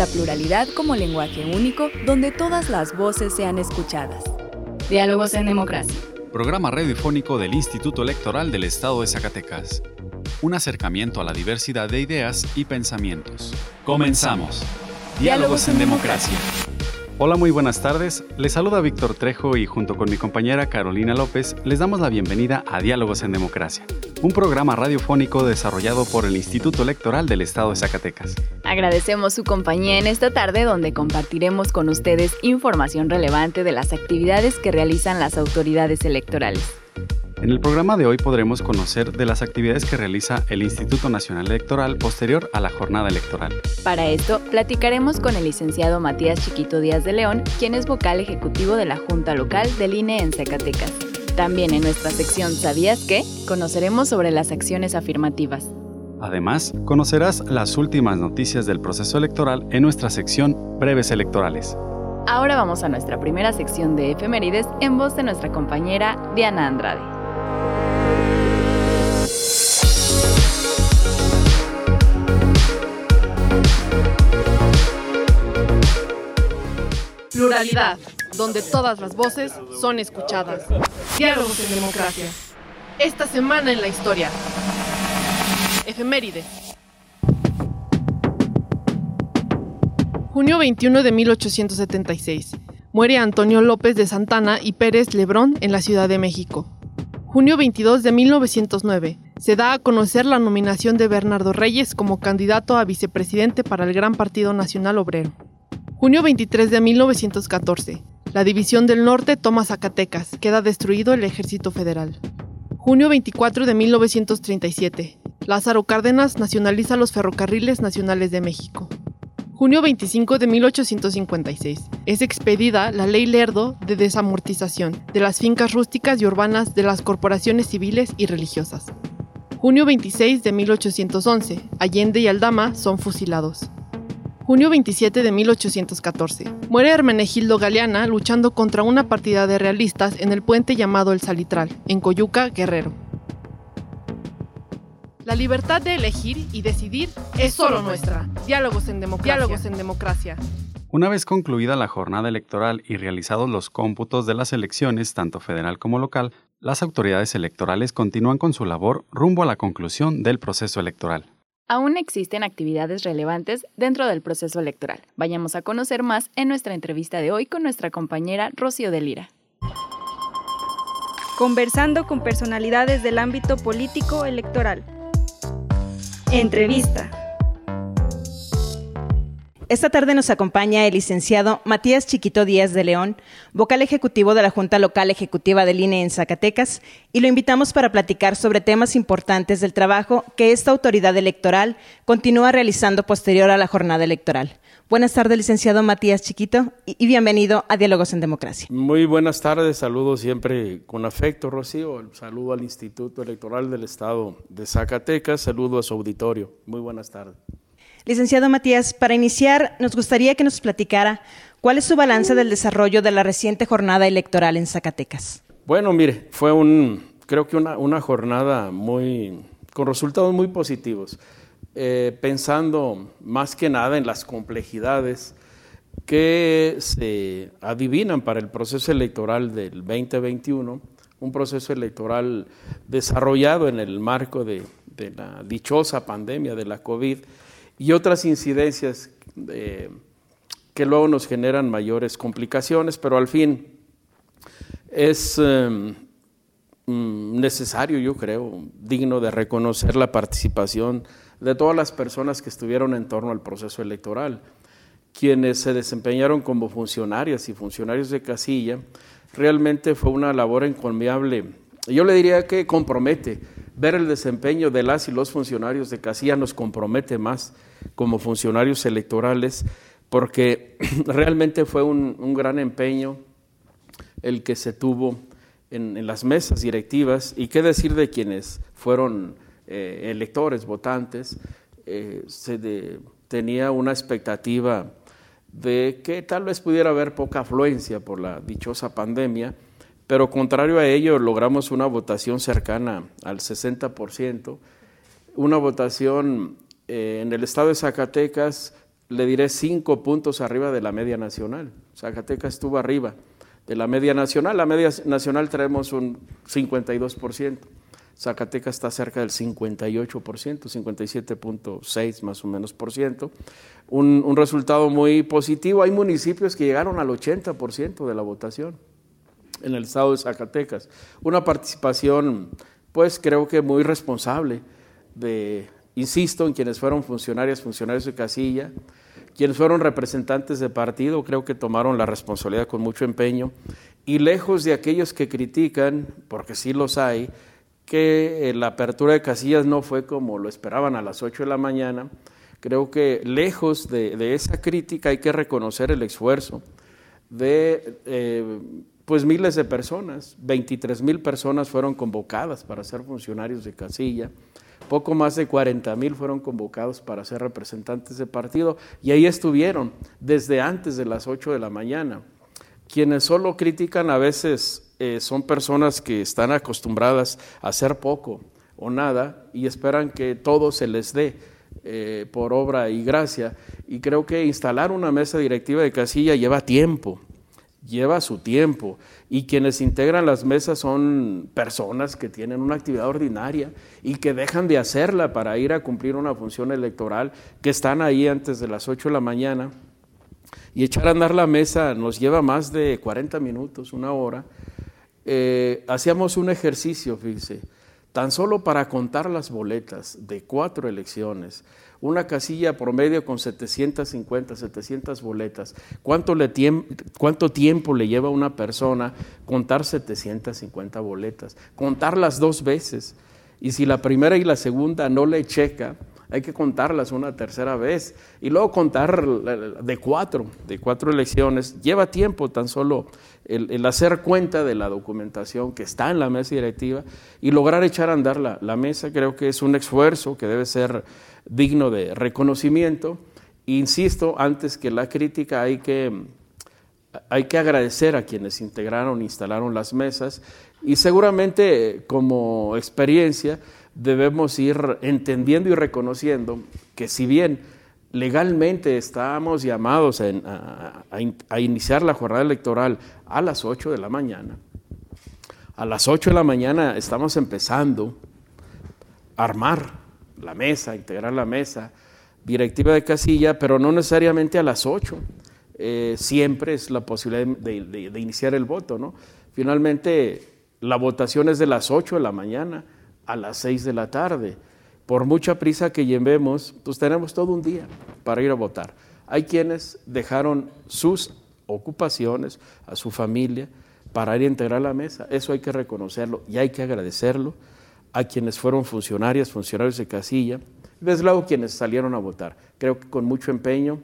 La pluralidad como lenguaje único donde todas las voces sean escuchadas. Diálogos en Democracia. Programa radiofónico del Instituto Electoral del Estado de Zacatecas. Un acercamiento a la diversidad de ideas y pensamientos. Comenzamos. Diálogos en Democracia. Hola, muy buenas tardes. Les saluda Víctor Trejo y junto con mi compañera Carolina López les damos la bienvenida a Diálogos en Democracia, un programa radiofónico desarrollado por el Instituto Electoral del Estado de Zacatecas. Agradecemos su compañía en esta tarde donde compartiremos con ustedes información relevante de las actividades que realizan las autoridades electorales. En el programa de hoy podremos conocer de las actividades que realiza el Instituto Nacional Electoral posterior a la jornada electoral. Para esto, platicaremos con el licenciado Matías Chiquito Díaz de León, quien es vocal ejecutivo de la Junta Local del INE en Zacatecas. También en nuestra sección ¿Sabías qué? conoceremos sobre las acciones afirmativas. Además, conocerás las últimas noticias del proceso electoral en nuestra sección Breves Electorales. Ahora vamos a nuestra primera sección de efemérides en voz de nuestra compañera Diana Andrade. Pluralidad, donde todas las voces son escuchadas. Diálogos en democracia. Esta semana en la historia. Efemérides. Junio 21 de 1876. Muere Antonio López de Santana y Pérez Lebrón en la Ciudad de México. Junio 22 de 1909. Se da a conocer la nominación de Bernardo Reyes como candidato a vicepresidente para el Gran Partido Nacional Obrero. Junio 23 de 1914. La División del Norte toma Zacatecas. Queda destruido el Ejército Federal. Junio 24 de 1937. Lázaro Cárdenas nacionaliza los ferrocarriles nacionales de México. Junio 25 de 1856. Es expedida la Ley Lerdo de desamortización de las fincas rústicas y urbanas de las corporaciones civiles y religiosas. Junio 26 de 1811. Allende y Aldama son fusilados junio 27 de 1814. Muere Hermenegildo Galeana luchando contra una partida de realistas en el puente llamado El Salitral, en Coyuca, Guerrero. La libertad de elegir y decidir es solo nuestra. Diálogos en democracia. Diálogos en democracia. Una vez concluida la jornada electoral y realizados los cómputos de las elecciones, tanto federal como local, las autoridades electorales continúan con su labor rumbo a la conclusión del proceso electoral aún existen actividades relevantes dentro del proceso electoral. Vayamos a conocer más en nuestra entrevista de hoy con nuestra compañera Rocío de Lira. Conversando con personalidades del ámbito político electoral. Entrevista. Esta tarde nos acompaña el licenciado Matías Chiquito Díaz de León, vocal ejecutivo de la Junta Local Ejecutiva del INE en Zacatecas, y lo invitamos para platicar sobre temas importantes del trabajo que esta autoridad electoral continúa realizando posterior a la jornada electoral. Buenas tardes, licenciado Matías Chiquito, y bienvenido a Diálogos en Democracia. Muy buenas tardes, saludo siempre con afecto, Rocío. Saludo al Instituto Electoral del Estado de Zacatecas, saludo a su auditorio. Muy buenas tardes. Licenciado Matías, para iniciar, nos gustaría que nos platicara cuál es su balance del desarrollo de la reciente jornada electoral en Zacatecas. Bueno, mire, fue un, creo que una, jornada muy, con resultados muy positivos, eh, pensando más que nada en las complejidades que se adivinan para el proceso electoral del 2021, un proceso electoral desarrollado en el marco de, de la dichosa pandemia de la COVID y otras incidencias eh, que luego nos generan mayores complicaciones, pero al fin es em, mm, necesario, yo creo, digno de reconocer la participación de todas las personas que estuvieron en torno al proceso electoral, quienes se desempeñaron como funcionarias y funcionarios de casilla, realmente fue una labor encomiable. Yo le diría que compromete ver el desempeño de las y los funcionarios de casilla nos compromete más como funcionarios electorales porque realmente fue un, gran empeño el que se tuvo en, las mesas directivas. Y qué decir de quienes fueron eh, electores, votantes, eh, se tenía una expectativa de que tal vez pudiera haber poca afluencia por la dichosa pandemia, pero contrario a ello logramos una votación cercana al 60%, una votación eh, en el estado de Zacatecas, le diré cinco puntos arriba de la media nacional. Zacatecas estuvo arriba de la media nacional, la media nacional traemos un 52%. Zacatecas está cerca del 58%, 57.6 más o menos por ciento. Un, un, resultado muy positivo. Hay municipios que llegaron al 80% de la votación en el estado de Zacatecas. Una participación, pues creo que muy responsable de, insisto, en quienes fueron funcionarios, funcionarios de casilla, quienes fueron representantes de partido, creo que tomaron la responsabilidad con mucho empeño. Y lejos de aquellos que critican, porque sí los hay, que eh, la apertura de casillas no fue como lo esperaban a las 8 de la mañana. Creo que lejos de, esa crítica hay que reconocer el esfuerzo de eh, pues miles de personas, 23 mil personas fueron convocadas para ser funcionarios de casilla, poco más de 40 mil fueron convocados para ser representantes de partido y ahí estuvieron desde antes de las 8 de la mañana. Quienes solo critican a veces eh, son personas que están acostumbradas a hacer poco o nada y esperan que todo se les dé eh, por obra y gracia. Y creo que instalar una mesa directiva de casilla lleva tiempo, lleva su tiempo. Y quienes integran las mesas son personas que tienen una actividad ordinaria y que dejan de hacerla para ir a cumplir una función electoral, que están ahí antes de las 8 de la mañana. Y echar a andar la mesa nos lleva más de 40 minutos, una hora. Eh, hacíamos un ejercicio, fíjese, tan solo para contar las boletas de cuatro elecciones, una casilla promedio con 750, 700 boletas. ¿Cuánto, le ¿Cuánto tiempo le lleva a una persona contar 750 boletas? Contarlas dos veces. Y si la primera y la segunda no le checa, hay que contarlas una tercera vez y luego contar de cuatro, de cuatro elecciones. Lleva tiempo tan solo el, hacer cuenta de la documentación que está en la mesa directiva y lograr echar a andar la, la mesa. Creo que es un esfuerzo que debe ser digno de reconocimiento. Insisto, antes que la crítica hay que, hay que agradecer a quienes integraron, instalaron las mesas y seguramente como experiencia debemos ir entendiendo y reconociendo que si bien legalmente estamos llamados a, iniciar la jornada electoral a las 8 de la mañana, a las 8 de la mañana estamos empezando a armar la mesa, integrar la mesa directiva de casilla, pero no necesariamente a las 8. Eh, siempre es la posibilidad de, iniciar el voto, ¿no? Finalmente, la votación es de las 8 de la mañana a las 6 de la tarde. Por mucha prisa que llevemos, pues tenemos todo un día para ir a votar. Hay quienes dejaron sus ocupaciones, a su familia, para ir a integrar la mesa. Eso hay que reconocerlo y hay que agradecerlo a quienes fueron funcionarias, funcionarios de casilla, desde luego quienes salieron a votar. Creo que con mucho empeño,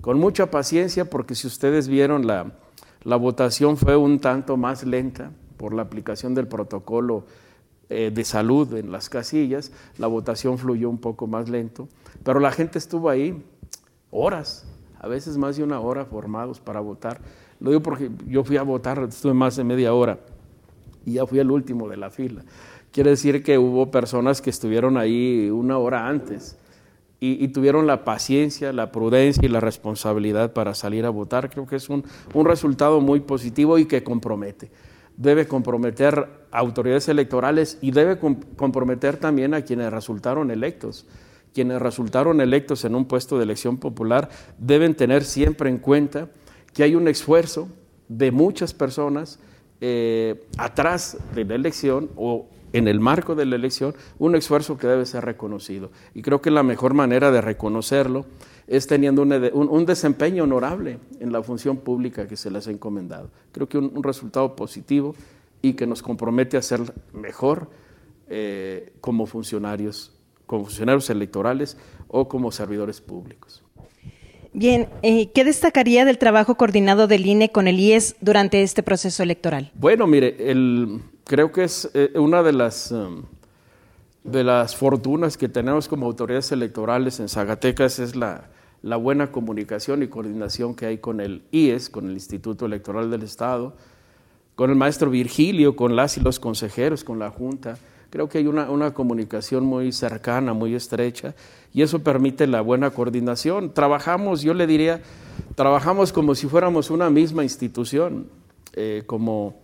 con mucha paciencia, porque si ustedes vieron la, la votación fue un tanto más lenta por la aplicación del protocolo de salud en las casillas, la votación fluyó un poco más lento, pero la gente estuvo ahí horas, a veces más de una hora formados para votar. Lo digo porque yo fui a votar, estuve más de media hora y ya fui el último de la fila. Quiere decir que hubo personas que estuvieron ahí una hora antes y, tuvieron la paciencia, la prudencia y la responsabilidad para salir a votar. Creo que es un, un resultado muy positivo y que compromete debe comprometer a autoridades electorales y debe comprometer también a quienes resultaron electos. Quienes resultaron electos en un puesto de elección popular deben tener siempre en cuenta que hay un esfuerzo de muchas personas eh, atrás de la elección o en el marco de la elección, un esfuerzo que debe ser reconocido. Y creo que la mejor manera de reconocerlo es teniendo un, desempeño honorable en la función pública que se les ha encomendado. Creo que un, resultado positivo y que nos compromete a ser mejor eh, como funcionarios, como funcionarios electorales o como servidores públicos. Bien, eh, ¿qué destacaría del trabajo coordinado del INE con el IES durante este proceso electoral? Bueno, mire, creo que es eh, una de las, um, de las fortunas que tenemos como autoridades electorales en Zacatecas es la, la buena comunicación y coordinación que hay con el IES, con el Instituto Electoral del Estado, con el maestro Virgilio, con las y los consejeros, con la Junta. Creo que hay una, una, comunicación muy cercana, muy estrecha, y eso permite la buena coordinación. Trabajamos, yo le diría, trabajamos como si fuéramos una misma institución, eh, como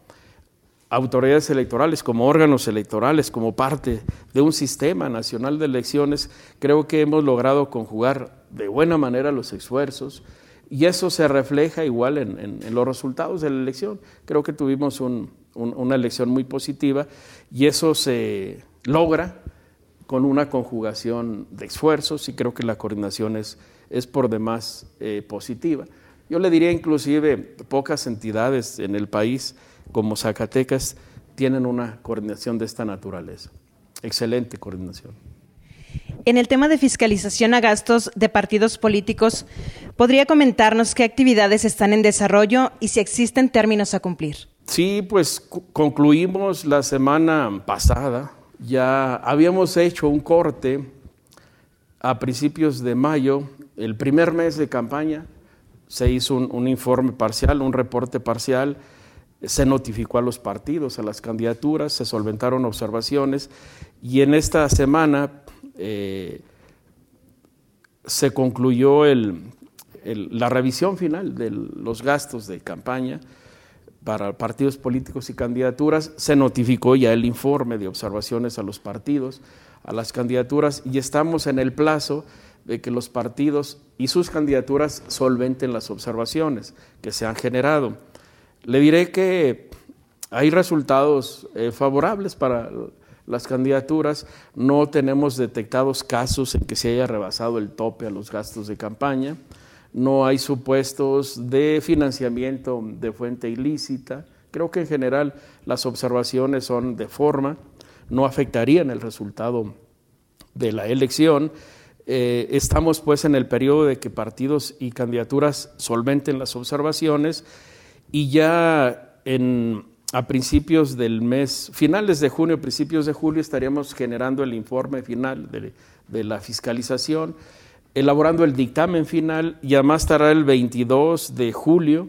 autoridades electorales, como órganos electorales, como parte de un sistema nacional de elecciones. Creo que hemos logrado conjugar de buena manera los esfuerzos y eso se refleja igual en, los resultados de la elección. Creo que tuvimos un, una elección muy positiva y eso se logra con una conjugación de esfuerzos y creo que la coordinación es, es por demás eh, positiva. Yo le diría inclusive pocas entidades en el país como Zacatecas tienen una coordinación de esta naturaleza. Excelente coordinación. En el tema de fiscalización a gastos de partidos políticos, ¿podría comentarnos qué actividades están en desarrollo y si existen términos a cumplir? Sí, pues concluimos la semana pasada. Ya habíamos hecho un corte a principios de mayo, el primer mes de campaña, se hizo un, informe parcial, un reporte parcial, se notificó a los partidos, a las candidaturas, se solventaron observaciones y en esta semana eh, se concluyó la revisión final de los gastos de campaña para partidos políticos y candidaturas, se notificó ya el informe de observaciones a los partidos, a las candidaturas, y estamos en el plazo de que los partidos y sus candidaturas solventen las observaciones que se han generado. Le diré que hay resultados eh, favorables para las candidaturas, no tenemos detectados casos en que se haya rebasado el tope a los gastos de campaña no hay supuestos de financiamiento de fuente ilícita. Creo que en general las observaciones son de forma, no afectarían el resultado de la elección. Eh, estamos pues en el periodo de que partidos y candidaturas solventen las observaciones y ya en, a principios del mes, finales de junio, principios de julio, estaríamos generando el informe final de, la fiscalización elaborando el dictamen final y además estará el 22 de julio.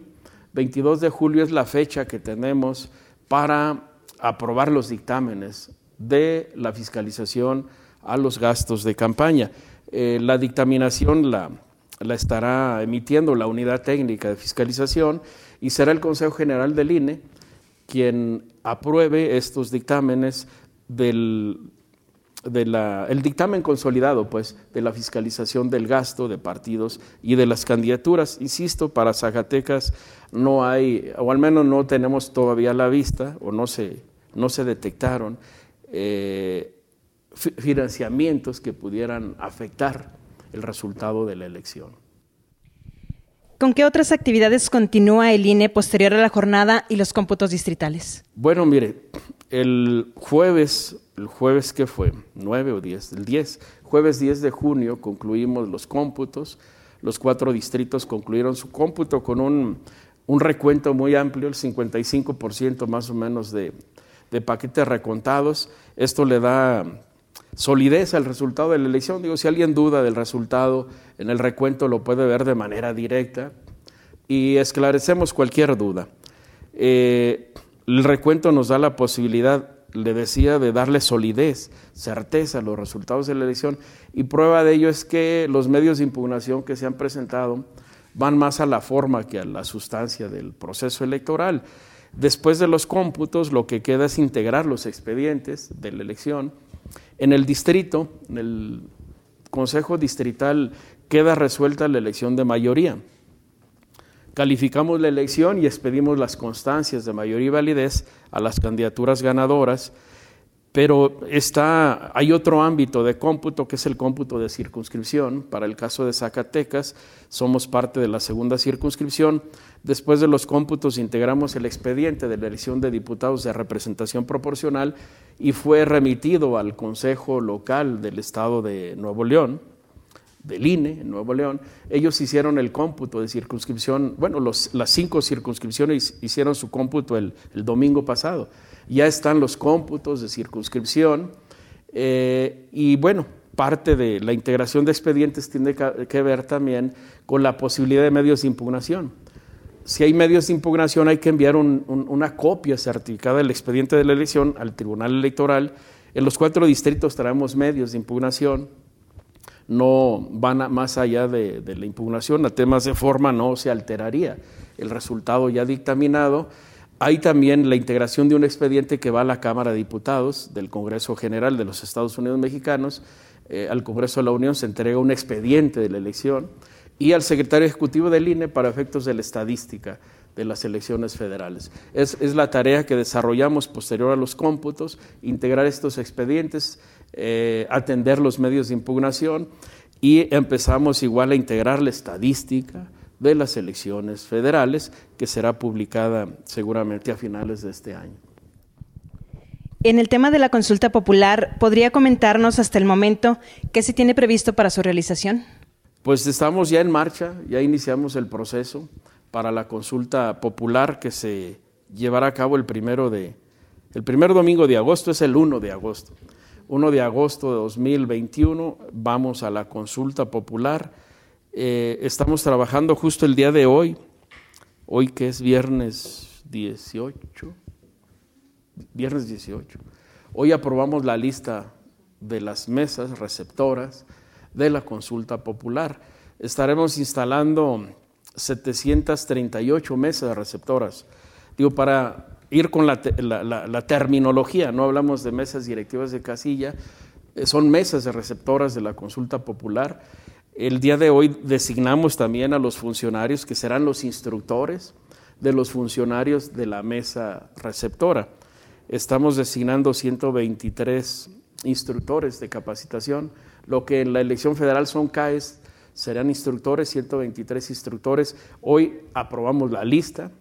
22 de julio es la fecha que tenemos para aprobar los dictámenes de la fiscalización a los gastos de campaña. Eh, la dictaminación la, la estará emitiendo la unidad técnica de fiscalización y será el Consejo General del INE quien apruebe estos dictámenes del, el dictamen consolidado pues, de la fiscalización del gasto de partidos y de las candidaturas. Insisto, para Zacatecas no hay, o al menos no tenemos todavía la vista, o no se, no se detectaron eh, financiamientos que pudieran afectar el resultado de la elección. ¿Con qué otras actividades continúa el INE posterior a la jornada y los cómputos distritales? Bueno, mire, el jueves el jueves que fue, 9 o 10, el 10, jueves 10 de junio concluimos los cómputos, los cuatro distritos concluyeron su cómputo con un, recuento muy amplio, el 55% más o menos de, de paquetes recontados. Esto le da solidez al resultado de la elección. Digo, si alguien duda del resultado en el recuento lo puede ver de manera directa y esclarecemos cualquier duda. Eh, el recuento nos da la posibilidad le decía de darle solidez, certeza a los resultados de la elección y prueba de ello es que los medios de impugnación que se han presentado van más a la forma que a la sustancia del proceso electoral. Después de los cómputos, lo que queda es integrar los expedientes de la elección. En el distrito, en el Consejo Distrital, queda resuelta la elección de mayoría. Calificamos la elección y expedimos las constancias de mayoría y validez a las candidaturas ganadoras, pero está, hay otro ámbito de cómputo que es el cómputo de circunscripción. Para el caso de Zacatecas, somos parte de la segunda circunscripción. Después de los cómputos integramos el expediente de la elección de diputados de representación proporcional y fue remitido al Consejo Local del Estado de Nuevo León del INE en Nuevo León, ellos hicieron el cómputo de circunscripción, bueno, las cinco circunscripciones hicieron su cómputo el, domingo pasado. Ya están los cómputos de circunscripción eh, y bueno, parte de la integración de expedientes tiene que ver también con la posibilidad de medios de impugnación. Si hay medios de impugnación, hay que enviar una copia certificada del expediente de la elección al Tribunal Electoral. En los cuatro distritos traemos medios de impugnación no van más allá de, la impugnación, a temas de forma no se alteraría el resultado ya dictaminado. Hay también la integración de un expediente que va a la Cámara de Diputados del Congreso General de los Estados Unidos Mexicanos. Eh, al Congreso de la Unión se entrega un expediente de la elección y al secretario ejecutivo del INE para efectos de la estadística de las elecciones federales. Es, es, la tarea que desarrollamos posterior a los cómputos, integrar estos expedientes, eh, atender los medios de impugnación y empezamos igual a integrar la estadística de las elecciones federales que será publicada seguramente a finales de este año. En el tema de la consulta popular, ¿podría comentarnos hasta el momento qué se tiene previsto para su realización? Pues estamos ya en marcha, ya iniciamos el proceso para la consulta popular que se llevará a cabo el primero de, el primer domingo de agosto, es el 1 de agosto. 1 de agosto de 2021 vamos a la consulta popular. Eh, estamos trabajando justo el día de hoy, hoy que es viernes 18, viernes 18. Hoy aprobamos la lista de las mesas receptoras de la consulta popular. Estaremos instalando 738 mesas receptoras. Digo, para ir con la, terminología, no hablamos de mesas directivas de casilla, eh, son mesas de receptoras de la consulta popular. El día de hoy designamos también a los funcionarios que serán los instructores de los funcionarios de la mesa receptora. Estamos designando 123 instructores de capacitación, lo que en la elección federal son CAES, serán instructores, 123 instructores. Hoy aprobamos la lista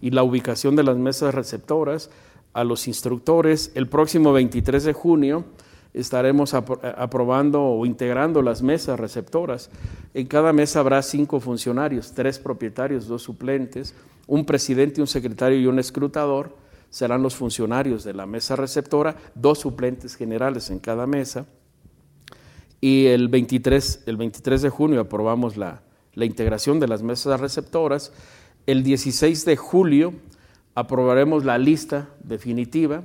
y la ubicación de las mesas receptoras a los instructores. El próximo 23 de junio estaremos aprobando o integrando las mesas receptoras. En cada mesa habrá cinco funcionarios, tres propietarios, dos suplentes, un presidente, un secretario y un escrutador. Serán los funcionarios de la mesa receptora, dos suplentes generales en cada mesa. Y el 23, el 23 de junio aprobamos la, la integración de las mesas receptoras el 16 de julio aprobaremos la lista definitiva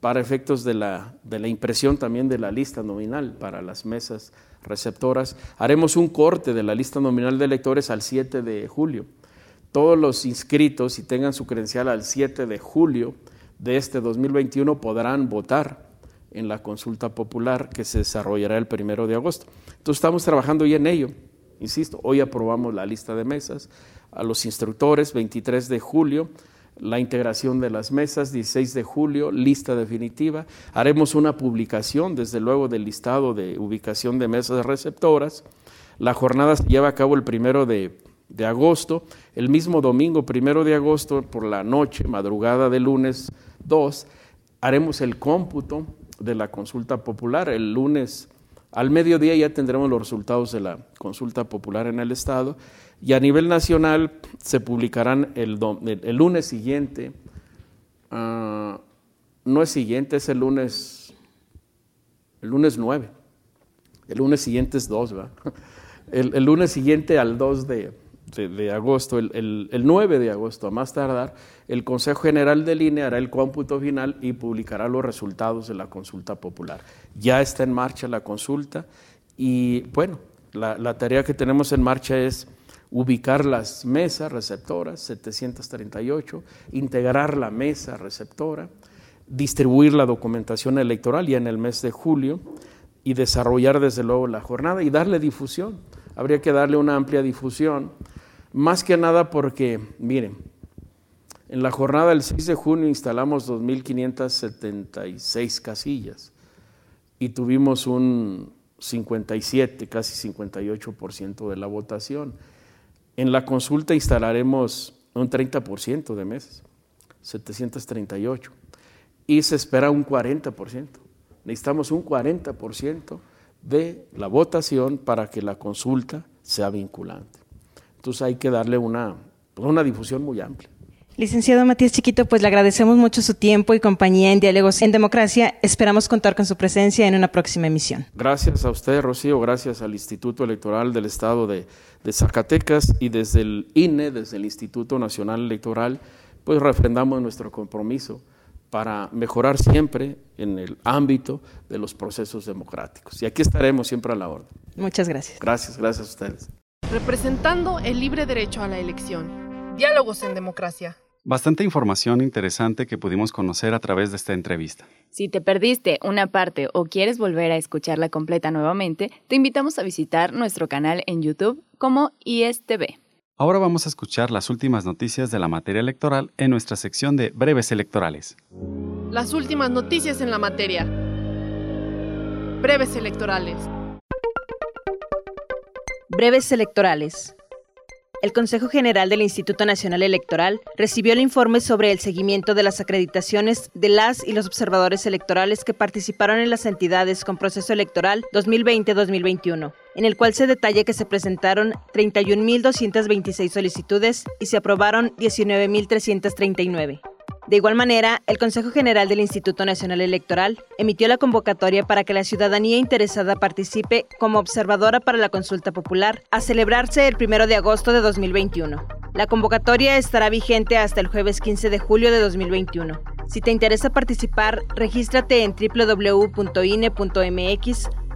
para efectos de la, de la, impresión también de la lista nominal para las mesas receptoras. Haremos un corte de la lista nominal de electores al 7 de julio. Todos los inscritos, si tengan su credencial al 7 de julio de este 2021, podrán votar en la consulta popular que se desarrollará el 1 de agosto. Entonces estamos trabajando ya en ello. Insisto, hoy aprobamos la lista de mesas, a los instructores, 23 de julio, la integración de las mesas, 16 de julio, lista definitiva. Haremos una publicación, desde luego, del listado de ubicación de mesas receptoras. La jornada se lleva a cabo el primero de, de agosto. El mismo domingo, primero de agosto, por la noche, madrugada de lunes 2, haremos el cómputo de la consulta popular. El lunes al mediodía ya tendremos los resultados de la consulta popular en el Estado y a nivel nacional se publicarán el, el, lunes siguiente, ah, no es siguiente, es el lunes, el lunes 9, el lunes siguiente es 2, ¿verdad? El, el, lunes siguiente al 2 de, de, agosto, el, el, 9 de agosto a más tardar, el Consejo General del INE hará el cómputo final y publicará los resultados de la consulta popular. Ya está en marcha la consulta y bueno, la, la tarea que tenemos en marcha es ubicar las mesas receptoras, 738, integrar la mesa receptora, distribuir la documentación electoral ya en el mes de julio y desarrollar desde luego la jornada y darle difusión. Habría que darle una amplia difusión, más que nada porque, miren, en la jornada del 6 de junio instalamos 2.576 casillas y tuvimos un 57, casi 58% de la votación. En la consulta instalaremos un 30% de mesas, 738, y se espera un 40%. Necesitamos un 40% de la votación para que la consulta sea vinculante. Entonces hay que darle una, pues, una difusión muy amplia. Licenciado Matías Chiquito, pues le agradecemos mucho su tiempo y compañía en Diálogos en Democracia. Esperamos contar con su presencia en una próxima emisión. Gracias a usted, Rocío, gracias al Instituto Electoral del Estado de, de Zacatecas y desde el INE, desde el Instituto Nacional Electoral, pues refrendamos nuestro compromiso para mejorar siempre en el ámbito de los procesos democráticos. Y aquí estaremos siempre a la orden. Muchas gracias. Gracias, gracias a ustedes. Representando el libre derecho a la elección. Diálogos en democracia. Bastante información interesante que pudimos conocer a través de esta entrevista. Si te perdiste una parte o quieres volver a escucharla completa nuevamente, te invitamos a visitar nuestro canal en YouTube como ISTV. Ahora vamos a escuchar las últimas noticias de la materia electoral en nuestra sección de breves electorales. Las últimas noticias en la materia. Breves electorales. Breves electorales. El Consejo General del Instituto Nacional Electoral recibió el informe sobre el seguimiento de las acreditaciones de las y los observadores electorales que participaron en las entidades con proceso electoral 2020-2021, en el cual se detalla que se presentaron 31.226 solicitudes y se aprobaron 19.339. De igual manera, el Consejo General del Instituto Nacional Electoral emitió la convocatoria para que la ciudadanía interesada participe como observadora para la consulta popular, a celebrarse el 1 de agosto de 2021. La convocatoria estará vigente hasta el jueves 15 de julio de 2021. Si te interesa participar, regístrate en www.ine.mx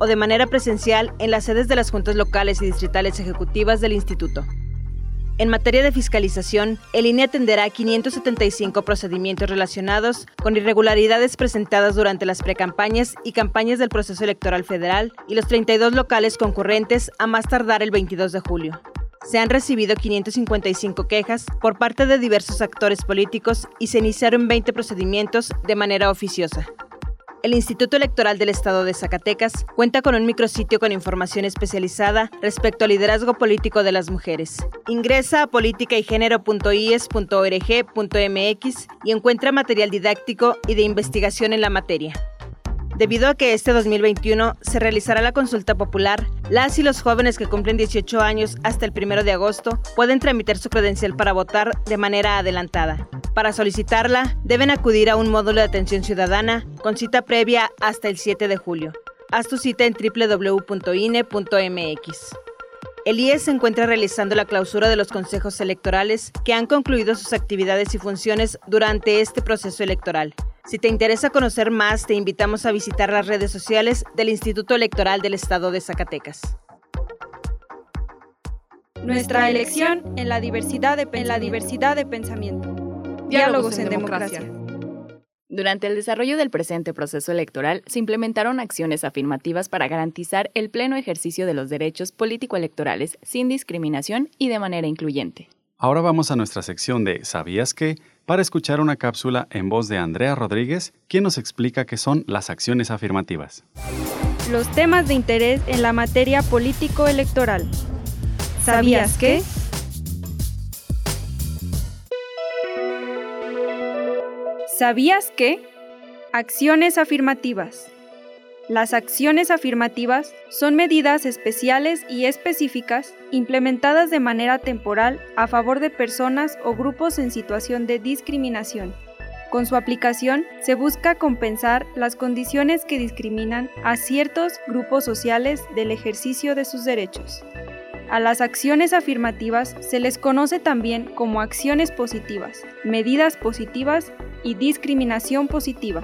o de manera presencial en las sedes de las juntas locales y distritales ejecutivas del instituto. En materia de fiscalización, el INE atenderá 575 procedimientos relacionados con irregularidades presentadas durante las precampañas y campañas del proceso electoral federal y los 32 locales concurrentes a más tardar el 22 de julio. Se han recibido 555 quejas por parte de diversos actores políticos y se iniciaron 20 procedimientos de manera oficiosa. El Instituto Electoral del Estado de Zacatecas cuenta con un micrositio con información especializada respecto al liderazgo político de las mujeres. Ingresa a politicaygenero.ies.org.mx y encuentra material didáctico y de investigación en la materia. Debido a que este 2021 se realizará la consulta popular, las y los jóvenes que cumplen 18 años hasta el 1 de agosto pueden tramitar su credencial para votar de manera adelantada. Para solicitarla, deben acudir a un módulo de atención ciudadana con cita previa hasta el 7 de julio. Haz tu cita en www.ine.mx. El IES se encuentra realizando la clausura de los consejos electorales que han concluido sus actividades y funciones durante este proceso electoral. Si te interesa conocer más, te invitamos a visitar las redes sociales del Instituto Electoral del Estado de Zacatecas. Nuestra elección en la diversidad de, en la diversidad de pensamiento. Diálogos en democracia. Durante el desarrollo del presente proceso electoral se implementaron acciones afirmativas para garantizar el pleno ejercicio de los derechos político-electorales sin discriminación y de manera incluyente. Ahora vamos a nuestra sección de ¿Sabías qué? para escuchar una cápsula en voz de Andrea Rodríguez, quien nos explica qué son las acciones afirmativas. Los temas de interés en la materia político-electoral. ¿Sabías qué? ¿Sabías qué? Acciones afirmativas. Las acciones afirmativas son medidas especiales y específicas implementadas de manera temporal a favor de personas o grupos en situación de discriminación. Con su aplicación se busca compensar las condiciones que discriminan a ciertos grupos sociales del ejercicio de sus derechos. A las acciones afirmativas se les conoce también como acciones positivas, medidas positivas y discriminación positiva.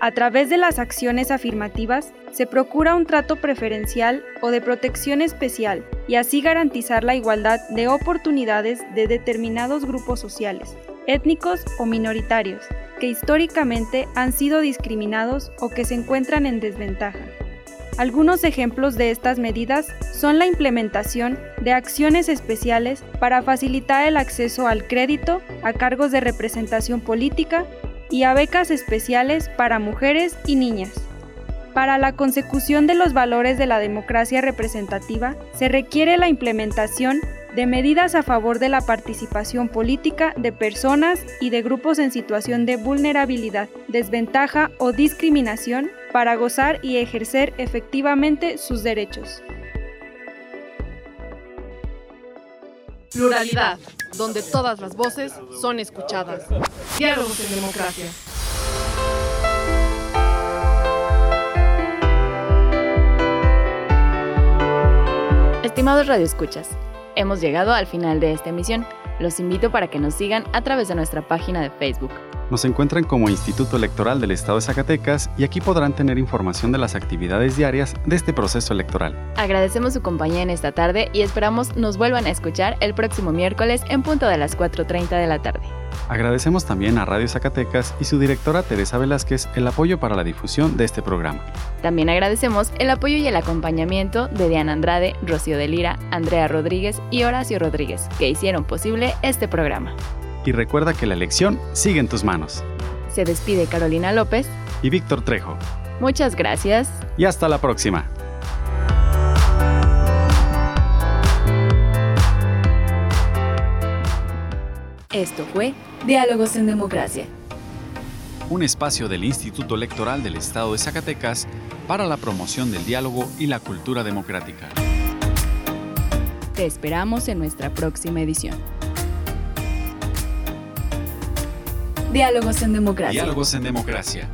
A través de las acciones afirmativas se procura un trato preferencial o de protección especial y así garantizar la igualdad de oportunidades de determinados grupos sociales, étnicos o minoritarios, que históricamente han sido discriminados o que se encuentran en desventaja. Algunos ejemplos de estas medidas son la implementación de acciones especiales para facilitar el acceso al crédito a cargos de representación política y a becas especiales para mujeres y niñas. Para la consecución de los valores de la democracia representativa se requiere la implementación de medidas a favor de la participación política de personas y de grupos en situación de vulnerabilidad, desventaja o discriminación para gozar y ejercer efectivamente sus derechos. Pluralidad, donde todas las voces son escuchadas. Diálogos en democracia. Estimados radioescuchas, hemos llegado al final de esta emisión. Los invito para que nos sigan a través de nuestra página de Facebook. Nos encuentran como Instituto Electoral del Estado de Zacatecas y aquí podrán tener información de las actividades diarias de este proceso electoral. Agradecemos su compañía en esta tarde y esperamos nos vuelvan a escuchar el próximo miércoles en punto de las 4.30 de la tarde. Agradecemos también a Radio Zacatecas y su directora Teresa Velázquez el apoyo para la difusión de este programa. También agradecemos el apoyo y el acompañamiento de Diana Andrade, Rocío de Lira, Andrea Rodríguez y Horacio Rodríguez, que hicieron posible este programa. Y recuerda que la elección sigue en tus manos. Se despide Carolina López Y Víctor Trejo. Muchas gracias. Y hasta la próxima. Esto fue Diálogos en Democracia. Un espacio del Instituto Electoral del Estado de Zacatecas para la promoción del diálogo y la cultura democrática. Te esperamos en nuestra próxima edición. Diálogos en Democracia.